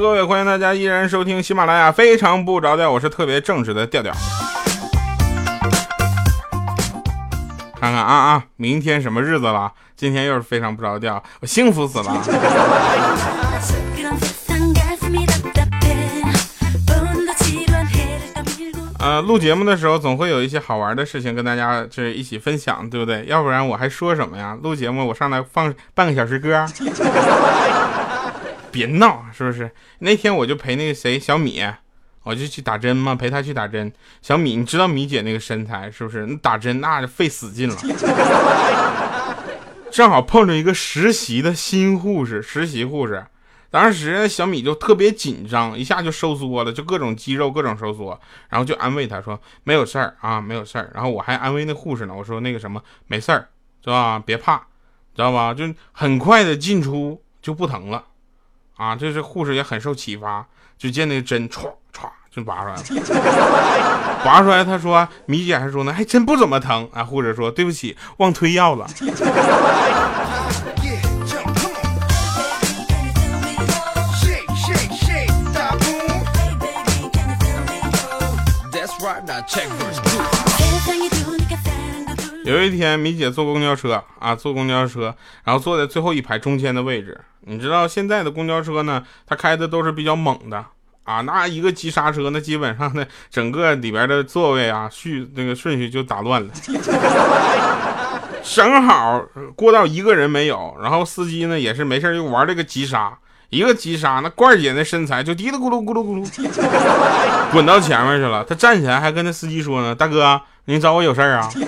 各位，欢迎大家依然收听喜马拉雅非常不着调，我是特别正直的调调。看看啊啊，明天什么日子了？今天又是非常不着调，我幸福死了。呃，录节目的时候总会有一些好玩的事情跟大家这一起分享，对不对？要不然我还说什么呀？录节目我上来放半个小时歌，别闹，是不是？那天我就陪那个谁小米，我就去打针嘛，陪他去打针。小米，你知道米姐那个身材是不是？那打针那就费死劲了。正好碰着一个实习的新护士，实习护士。当时小米就特别紧张，一下就收缩了，就各种肌肉各种收缩，然后就安慰他说没有事儿啊，没有事儿。然后我还安慰那护士呢，我说那个什么没事儿，是吧？别怕，知道吧？就很快的进出就不疼了，啊，这是护士也很受启发，就见那针歘歘就拔出来了，拔出来他说米姐还说呢，还真不怎么疼啊。护士说对不起，忘推药了。有一天，米姐坐公交车啊，坐公交车，然后坐在最后一排中间的位置。你知道现在的公交车呢，它开的都是比较猛的啊，那一个急刹车，那基本上呢，整个里边的座位啊序那个顺序就打乱了。正好过道一个人没有，然后司机呢也是没事就玩这个急刹。一个急刹，那罐姐那身材就嘀哩咕噜咕噜咕噜，滚到前面去了。他站起来还跟那司机说呢：“大哥，你找我有事儿啊？”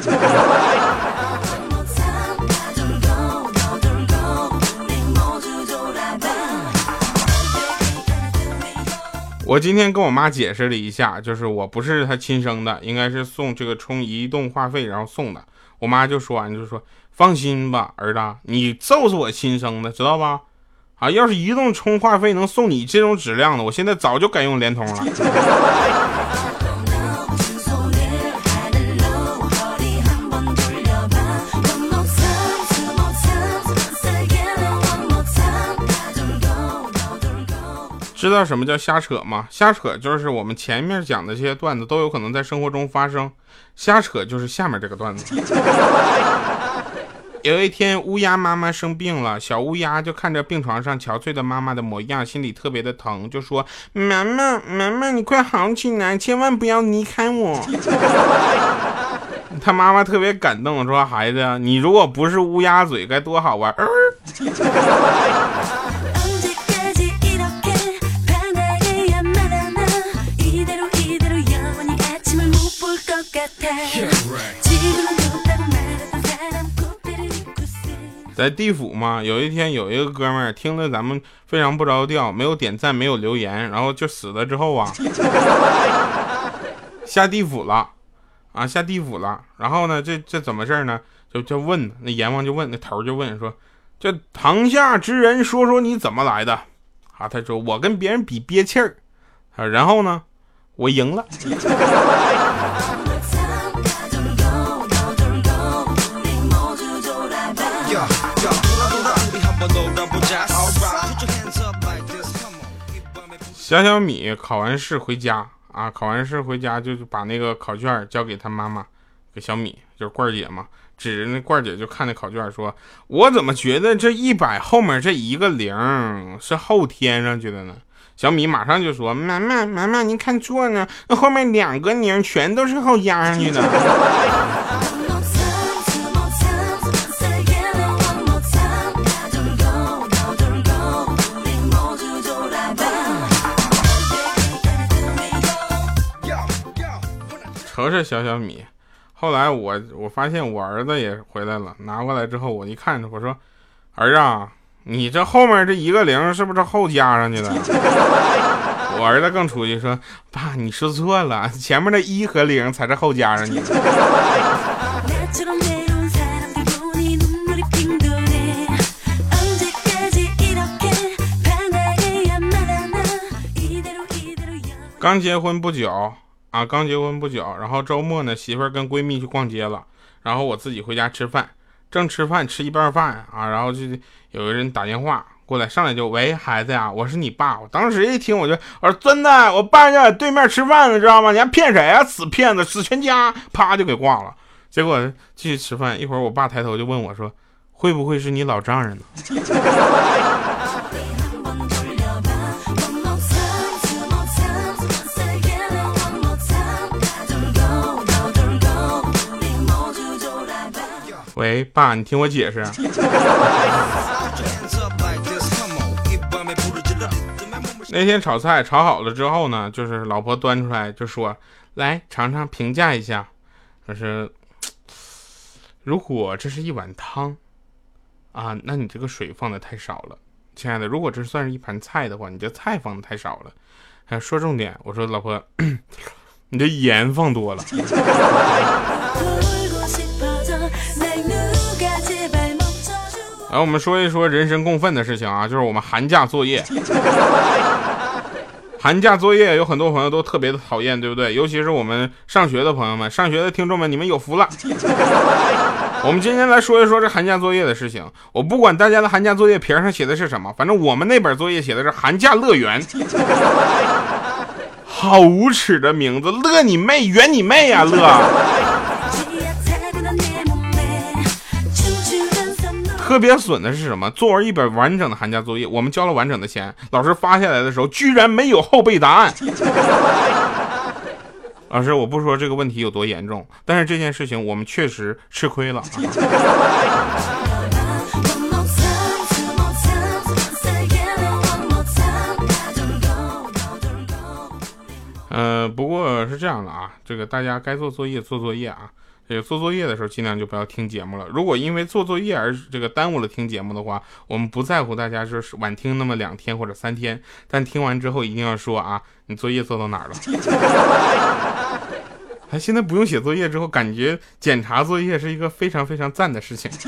我今天跟我妈解释了一下，就是我不是她亲生的，应该是送这个充移动话费然后送的。我妈就说完就说：“放心吧，儿子，你就是我亲生的，知道吧？”啊！要是移动充话费能送你这种质量的，我现在早就改用联通了。知道什么叫瞎扯吗？瞎扯就是我们前面讲的这些段子都有可能在生活中发生，瞎扯就是下面这个段子。有一天，乌鸦妈妈生病了，小乌鸦就看着病床上憔悴的妈妈的模样，心里特别的疼，就说：“妈妈，妈妈，你快好起来，千万不要离开我。”他妈妈特别感动，说：“孩子，你如果不是乌鸦嘴，该多好玩。” 在地府嘛，有一天有一个哥们儿听了咱们非常不着调，没有点赞，没有留言，然后就死了之后啊，下地府了，啊下地府了，然后呢，这这怎么事呢？就就问那阎王就问那头就问说，这堂下之人说说你怎么来的？啊，他说我跟别人比憋气儿，啊，然后呢，我赢了。小小米考完试回家啊，考完试回家就把那个考卷交给他妈妈，给小米就是罐姐嘛，指着那罐姐就看那考卷说：“我怎么觉得这一百后面这一个零是后添上去的呢？”小米马上就说：“妈妈，妈妈，您看错了，那后面两个零全都是后加上去的。”这小小米，后来我我发现我儿子也回来了，拿过来之后我一看，我说：“儿啊，你这后面这一个零是不是后加上去的？” 我儿子更出息说：“爸，你说错了，前面的一和零才是后加上去的。”刚结婚不久。啊，刚结婚不久，然后周末呢，媳妇儿跟闺蜜去逛街了，然后我自己回家吃饭，正吃饭吃一半饭啊，然后就有个人打电话过来上来就喂孩子呀，我是你爸。我当时一听我就我说真的，我爸就在对面吃饭呢，知道吗？你还骗谁啊？死骗子，死全家！啪就给挂了。结果继续吃饭，一会儿我爸抬头就问我说，会不会是你老丈人呢？喂，爸，你听我解释。那天炒菜炒好了之后呢，就是老婆端出来就说：“来尝尝，评价一下。”可是，如果这是一碗汤，啊，那你这个水放的太少了，亲爱的。如果这算是一盘菜的话，你这菜放的太少了。还说重点，我说老婆，你这盐放多了。来，我们说一说人神共愤的事情啊，就是我们寒假作业。寒假作业有很多朋友都特别的讨厌，对不对？尤其是我们上学的朋友们，上学的听众们，你们有福了。我们今天来说一说这寒假作业的事情。我不管大家的寒假作业皮上写的是什么，反正我们那本作业写的是寒假乐园。好无耻的名字，乐你妹，圆你妹呀，乐！特别损的是什么？作文一本完整的寒假作业，我们交了完整的钱，老师发下来的时候居然没有后备答案。老师，我不说这个问题有多严重，但是这件事情我们确实吃亏了。嗯，不过是这样的啊，这个大家该做作业做作业啊。这个做作业的时候，尽量就不要听节目了。如果因为做作业而这个耽误了听节目的话，我们不在乎大家就是晚听那么两天或者三天，但听完之后一定要说啊，你作业做到哪儿了？还 现在不用写作业之后，感觉检查作业是一个非常非常赞的事情。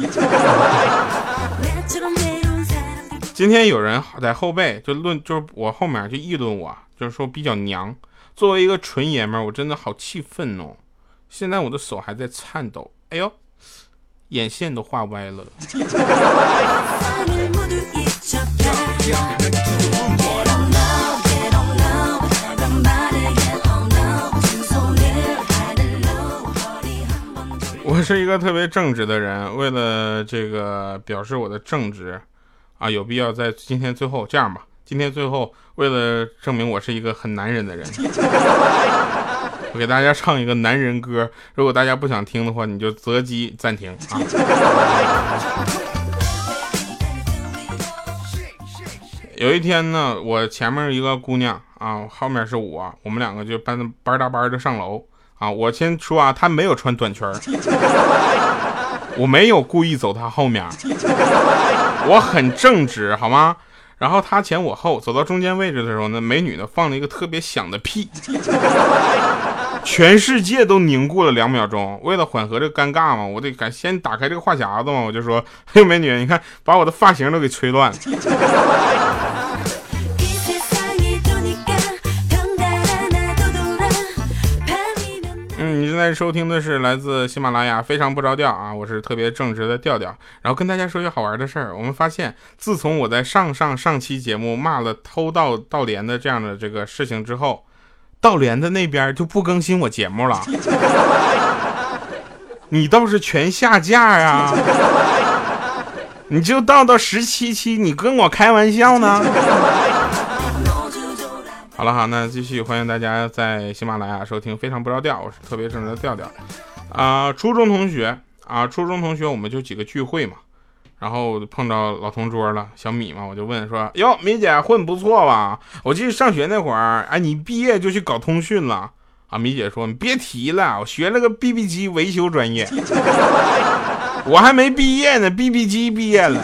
今天有人在后背就论，就是我后面就议论我，就是说比较娘。作为一个纯爷们儿，我真的好气愤哦。现在我的手还在颤抖，哎呦，眼线都画歪了。我是一个特别正直的人，为了这个表示我的正直，啊，有必要在今天最后这样吧。今天最后，为了证明我是一个很男人的人。我给大家唱一个男人歌，如果大家不想听的话，你就择机暂停啊。有一天呢，我前面一个姑娘啊，后面是我，我们两个就班班搭班的上楼啊。我先说啊，她没有穿短裙我没有故意走她后面，我很正直，好吗？然后她前我后，走到中间位置的时候呢，美女呢放了一个特别响的屁。全世界都凝固了两秒钟，为了缓和这个尴尬嘛，我得赶先打开这个话匣子嘛，我就说：“ 嘿，美女，你看把我的发型都给吹乱了。”嗯，你正在收听的是来自喜马拉雅非常不着调啊，我是特别正直的调调。然后跟大家说一个好玩的事儿，我们发现自从我在上上上期节目骂了偷盗盗莲的这样的这个事情之后。道莲的那边就不更新我节目了，你倒是全下架呀！你就到到十七期，你跟我开玩笑呢？好了好，那继续欢迎大家在喜马拉雅收听《非常不着调》，我是特别正直的调调啊。初中同学啊，初中同学，我们就几个聚会嘛。然后我就碰到老同桌了，小米嘛，我就问说：“哟，米姐混不错吧？我记得上学那会儿，哎，你毕业就去搞通讯了啊？”米姐说：“你别提了，我学了个 BB 机维修专业，我还没毕业呢，BB 机毕业了。”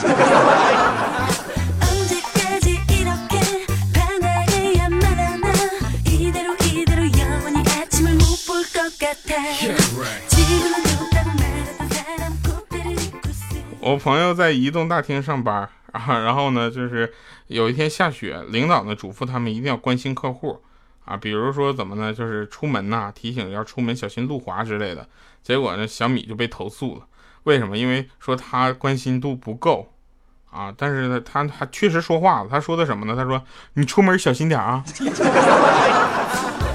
我朋友在移动大厅上班啊，然后呢，就是有一天下雪，领导呢嘱咐他们一定要关心客户啊，比如说怎么呢，就是出门呐，提醒要出门小心路滑之类的。结果呢，小米就被投诉了，为什么？因为说他关心度不够啊，但是呢，他还确实说话了。他说的什么呢？他说：“你出门小心点啊。”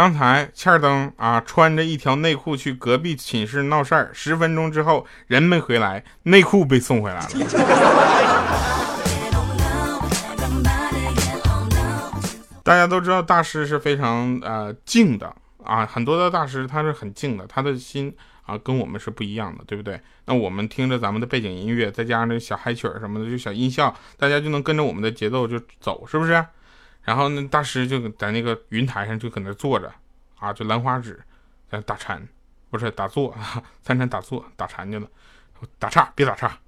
刚才欠儿登啊，穿着一条内裤去隔壁寝室闹事儿，十分钟之后人没回来，内裤被送回来了。大家都知道大师是非常呃静的啊，很多的大师他是很静的，他的心啊跟我们是不一样的，对不对？那我们听着咱们的背景音乐，再加上那小嗨曲儿什么的，就小音效，大家就能跟着我们的节奏就走，是不是？然后那大师就在那个云台上就搁那坐着啊，就兰花指在打禅，不是打坐啊，参禅打坐打禅去了，打岔别打岔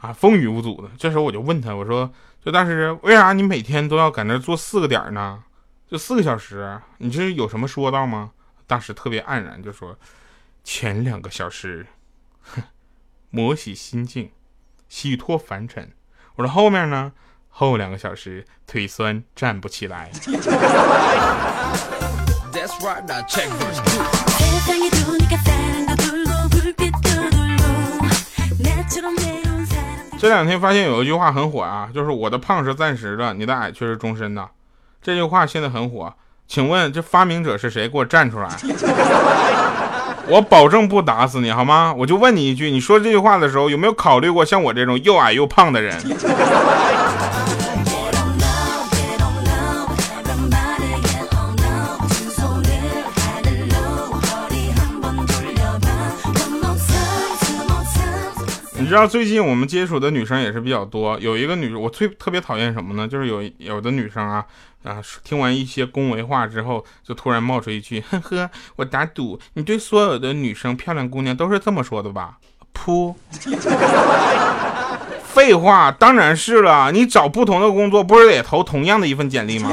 啊，风雨无阻的。这时候我就问他，我说。就大师，为啥你每天都要搁那坐四个点呢？就四个小时，你这有什么说道吗？大师特别黯然，就说：前两个小时，哼，摩洗心境，洗脱凡尘。我说后面呢？后两个小时腿酸站不起来。这两天发现有一句话很火啊，就是我的胖是暂时的，你的矮却是终身的。这句话现在很火，请问这发明者是谁？给我站出来！我保证不打死你，好吗？我就问你一句，你说这句话的时候有没有考虑过像我这种又矮又胖的人？你知道最近我们接触的女生也是比较多，有一个女我最特别讨厌什么呢？就是有有的女生啊啊，听完一些恭维话之后，就突然冒出一句：“ 呵呵，我打赌你对所有的女生、漂亮姑娘都是这么说的吧？”噗，废话，当然是了。你找不同的工作，不是也投同样的一份简历吗？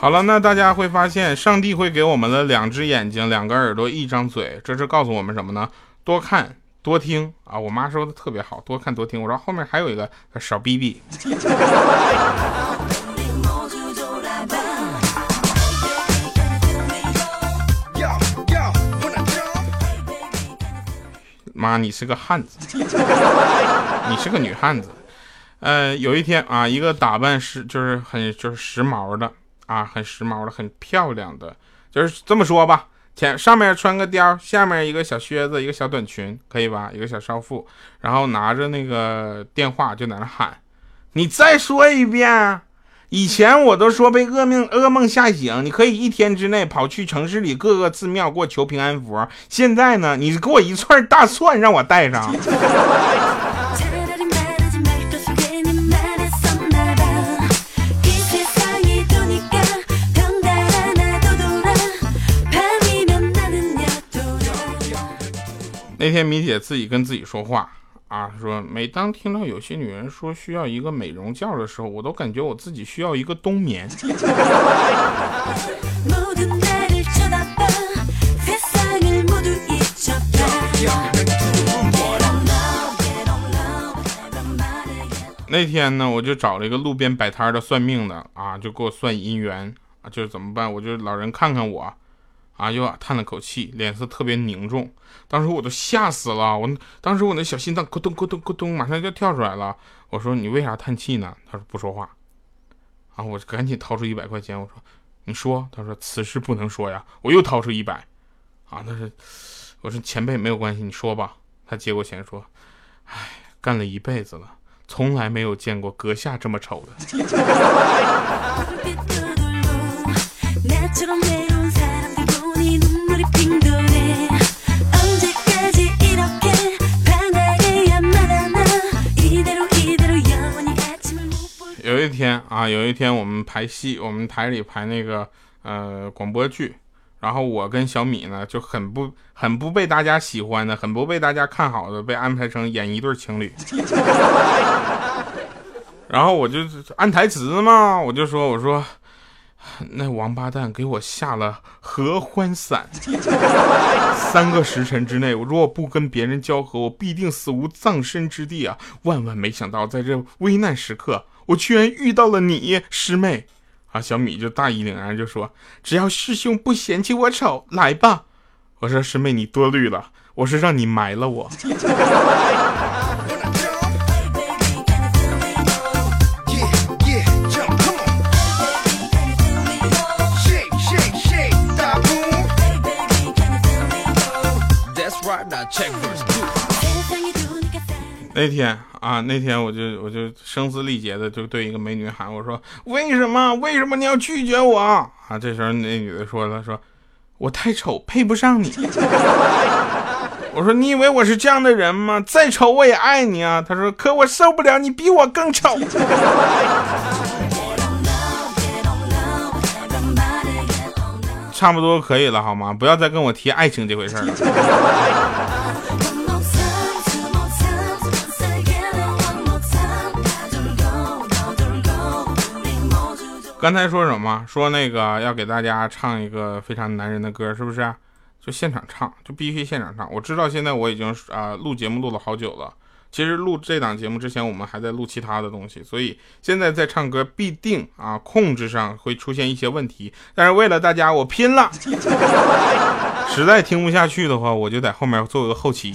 好了，那大家会发现，上帝会给我们的两只眼睛、两个耳朵、一张嘴，这是告诉我们什么呢？多看多听啊！我妈说的特别好，多看多听。我说后面还有一个少逼逼。妈，你是个汉子，你是个女汉子。呃，有一天啊，一个打扮时就是很就是时髦的。啊，很时髦的，很漂亮的，就是这么说吧。前上面穿个貂，下面一个小靴子，一个小短裙，可以吧？一个小少妇，然后拿着那个电话就在那喊：“你再说一遍。”以前我都说被噩梦噩梦吓醒，你可以一天之内跑去城市里各个寺庙给我求平安符。现在呢，你给我一串大蒜让我带上。那天米姐自己跟自己说话啊，说每当听到有些女人说需要一个美容觉的时候，我都感觉我自己需要一个冬眠。那天呢，我就找了一个路边摆摊的算命的啊，就给我算姻缘啊，就是怎么办？我就老人看看我。啊！又叹了口气，脸色特别凝重。当时我都吓死了，我当时我那小心脏咕咚咕咚咕咚，马上就跳出来了。我说：“你为啥叹气呢？”他说：“不说话。”啊！我赶紧掏出一百块钱，我说：“你说。”他说：“此事不能说呀。”我又掏出一百，啊！他说：“我说前辈没有关系，你说吧。”他接过钱说：“哎，干了一辈子了，从来没有见过阁下这么丑的。”有一天啊，有一天我们排戏，我们台里排那个呃广播剧，然后我跟小米呢就很不很不被大家喜欢的，很不被大家看好的，被安排成演一对情侣。然后我就按台词嘛，我就说我说，那王八蛋给我下了合欢散，三个时辰之内，我如果不跟别人交合，我必定死无葬身之地啊！万万没想到，在这危难时刻，我居然遇到了你，师妹啊！小米就大义凛然就说：“只要师兄不嫌弃我丑，来吧。”我说：“师妹，你多虑了，我是让你埋了我。”那天啊，那天我就我就声嘶力竭的就对一个美女喊我说：“为什么？为什么你要拒绝我？”啊，这时候那女的说了：“说我太丑，配不上你。”我说：“你以为我是这样的人吗？再丑我也爱你啊！”她说：“可我受不了你比我更丑。”差不多可以了，好吗？不要再跟我提爱情这回事了。刚才说什么？说那个要给大家唱一个非常男人的歌，是不是？就现场唱，就必须现场唱。我知道现在我已经啊录节目录了好久了。其实录这档节目之前，我们还在录其他的东西，所以现在在唱歌必定啊控制上会出现一些问题。但是为了大家，我拼了。实在听不下去的话，我就在后面做个后期。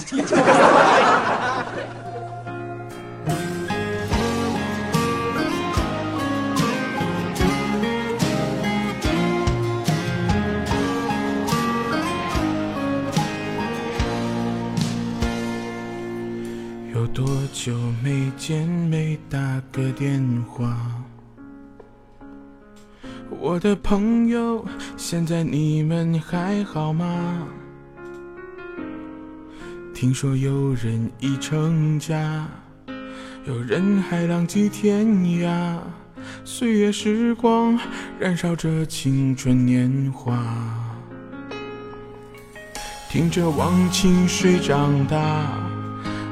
我的朋友，现在你们还好吗？听说有人已成家，有人还浪迹天涯。岁月时光，燃烧着青春年华。听着忘情水长大。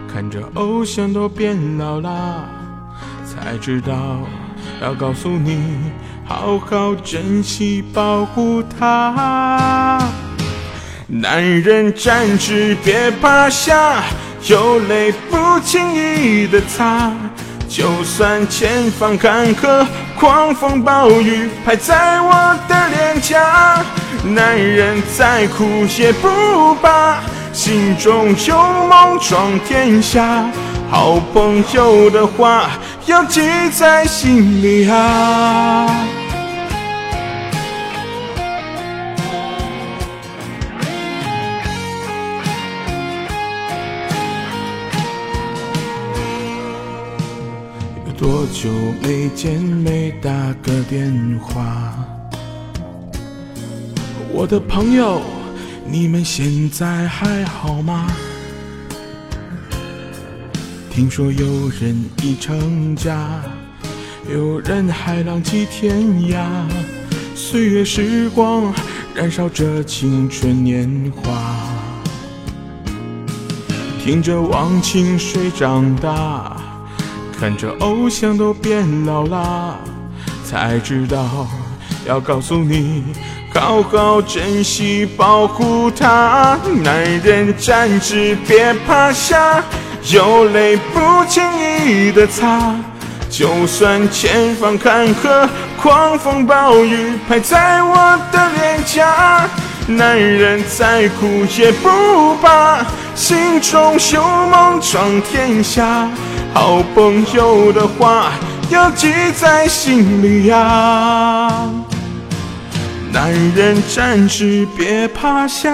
看着偶像都变老了，才知道要告诉你，好好珍惜保护她。男人站直别趴下，有泪不轻易的擦。就算前方坎坷，狂风暴雨拍在我的脸颊，男人再苦也不怕。心中有梦闯天下，好朋友的话要记在心里啊。有多久没见没打个电话？我的朋友。你们现在还好吗？听说有人已成家，有人还浪迹天涯。岁月时光燃烧着青春年华，听着忘情水长大，看着偶像都变老了，才知道要告诉你。好好珍惜，保护她。男人站直，别趴下，有泪不轻易的擦。就算前方坎坷，狂风暴雨拍在我的脸颊，男人再苦也不怕，心中有梦闯天下。好朋友的话要记在心里呀。男人站直，别趴下，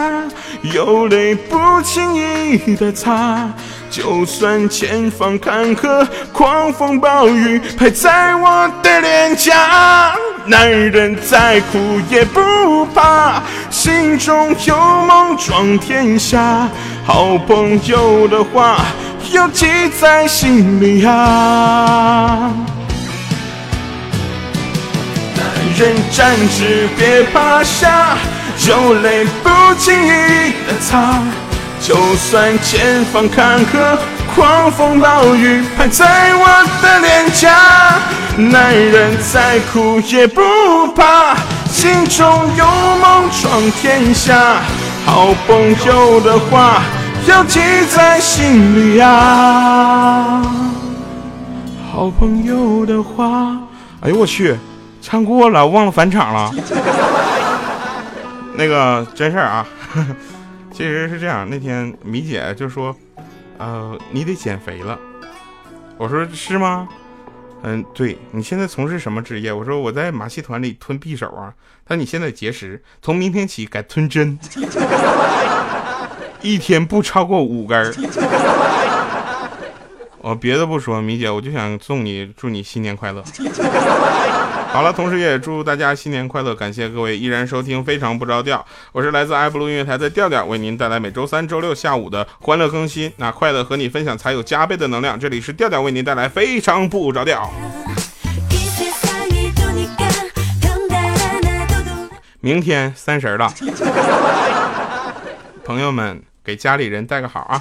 有泪不轻易的擦。就算前方坎坷，狂风暴雨拍在我的脸颊，男人再苦也不怕，心中有梦闯天下。好朋友的话要记在心里啊。人站直，别趴下，有泪不轻易的擦。就算前方坎坷，狂风暴雨拍在我的脸颊，男人再苦也不怕，心中有梦闯天下。好朋友的话要记在心里呀。好朋友的话，哎呦我去，唱过了，忘了返场了。那个真事儿啊，其实是这样，那天米姐就说，呃，你得减肥了。我说是吗？嗯，对你现在从事什么职业？我说我在马戏团里吞匕首啊。他说你现在节食，从明天起改吞针，一天不超过五根儿。我别的不说，米姐，我就想送你，祝你新年快乐。好了，同时也祝大家新年快乐！感谢各位依然收听《非常不着调》，我是来自爱布鲁音乐台的调调，为您带来每周三、周六下午的欢乐更新。那快乐和你分享，才有加倍的能量。这里是调调为您带来《非常不着调》。明天三十了，朋友们给家里人带个好啊！